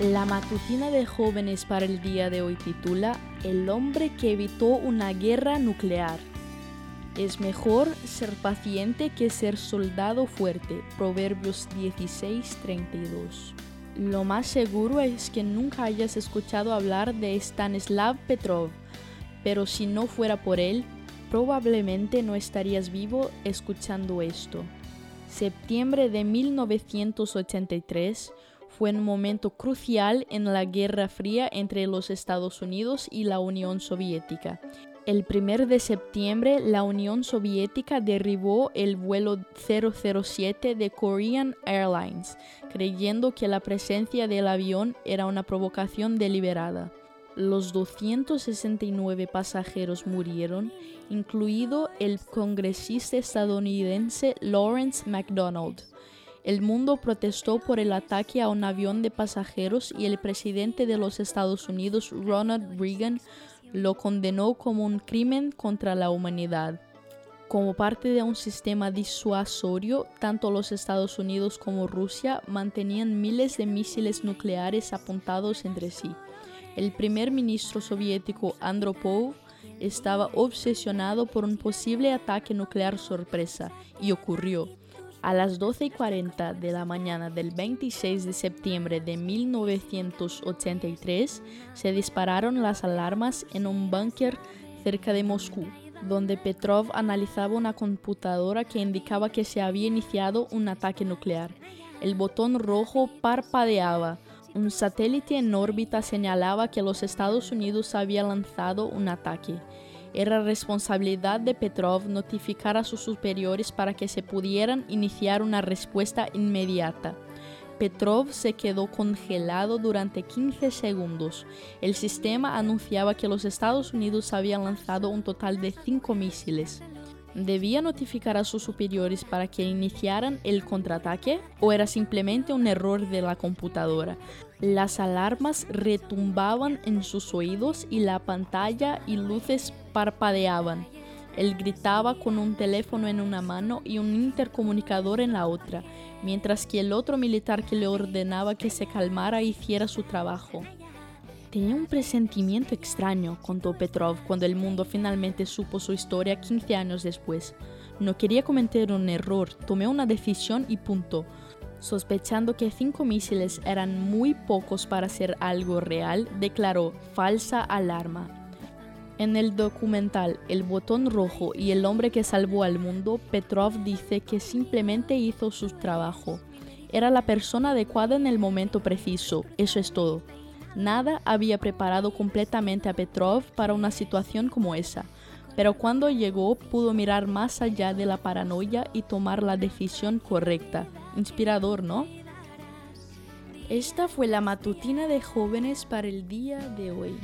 La matutina de jóvenes para el día de hoy titula El hombre que evitó una guerra nuclear. Es mejor ser paciente que ser soldado fuerte. Proverbios 16:32. Lo más seguro es que nunca hayas escuchado hablar de Stanislav Petrov, pero si no fuera por él, probablemente no estarías vivo escuchando esto. Septiembre de 1983 fue un momento crucial en la Guerra Fría entre los Estados Unidos y la Unión Soviética. El 1 de septiembre, la Unión Soviética derribó el vuelo 007 de Korean Airlines, creyendo que la presencia del avión era una provocación deliberada. Los 269 pasajeros murieron, incluido el congresista estadounidense Lawrence MacDonald. El mundo protestó por el ataque a un avión de pasajeros y el presidente de los Estados Unidos, Ronald Reagan, lo condenó como un crimen contra la humanidad. Como parte de un sistema disuasorio, tanto los Estados Unidos como Rusia mantenían miles de misiles nucleares apuntados entre sí. El primer ministro soviético Andropov estaba obsesionado por un posible ataque nuclear sorpresa y ocurrió. A las 12.40 de la mañana del 26 de septiembre de 1983 se dispararon las alarmas en un búnker cerca de Moscú, donde Petrov analizaba una computadora que indicaba que se había iniciado un ataque nuclear. El botón rojo parpadeaba. Un satélite en órbita señalaba que los Estados Unidos habían lanzado un ataque. Era responsabilidad de Petrov notificar a sus superiores para que se pudieran iniciar una respuesta inmediata. Petrov se quedó congelado durante 15 segundos. El sistema anunciaba que los Estados Unidos habían lanzado un total de 5 misiles. ¿Debía notificar a sus superiores para que iniciaran el contraataque o era simplemente un error de la computadora? Las alarmas retumbaban en sus oídos y la pantalla y luces parpadeaban. Él gritaba con un teléfono en una mano y un intercomunicador en la otra, mientras que el otro militar que le ordenaba que se calmara hiciera su trabajo. Tenía un presentimiento extraño, contó Petrov cuando el mundo finalmente supo su historia 15 años después. No quería cometer un error, tomé una decisión y punto. Sospechando que cinco misiles eran muy pocos para ser algo real, declaró falsa alarma. En el documental El botón rojo y el hombre que salvó al mundo, Petrov dice que simplemente hizo su trabajo. Era la persona adecuada en el momento preciso, eso es todo. Nada había preparado completamente a Petrov para una situación como esa, pero cuando llegó pudo mirar más allá de la paranoia y tomar la decisión correcta. Inspirador, ¿no? Esta fue la matutina de jóvenes para el día de hoy.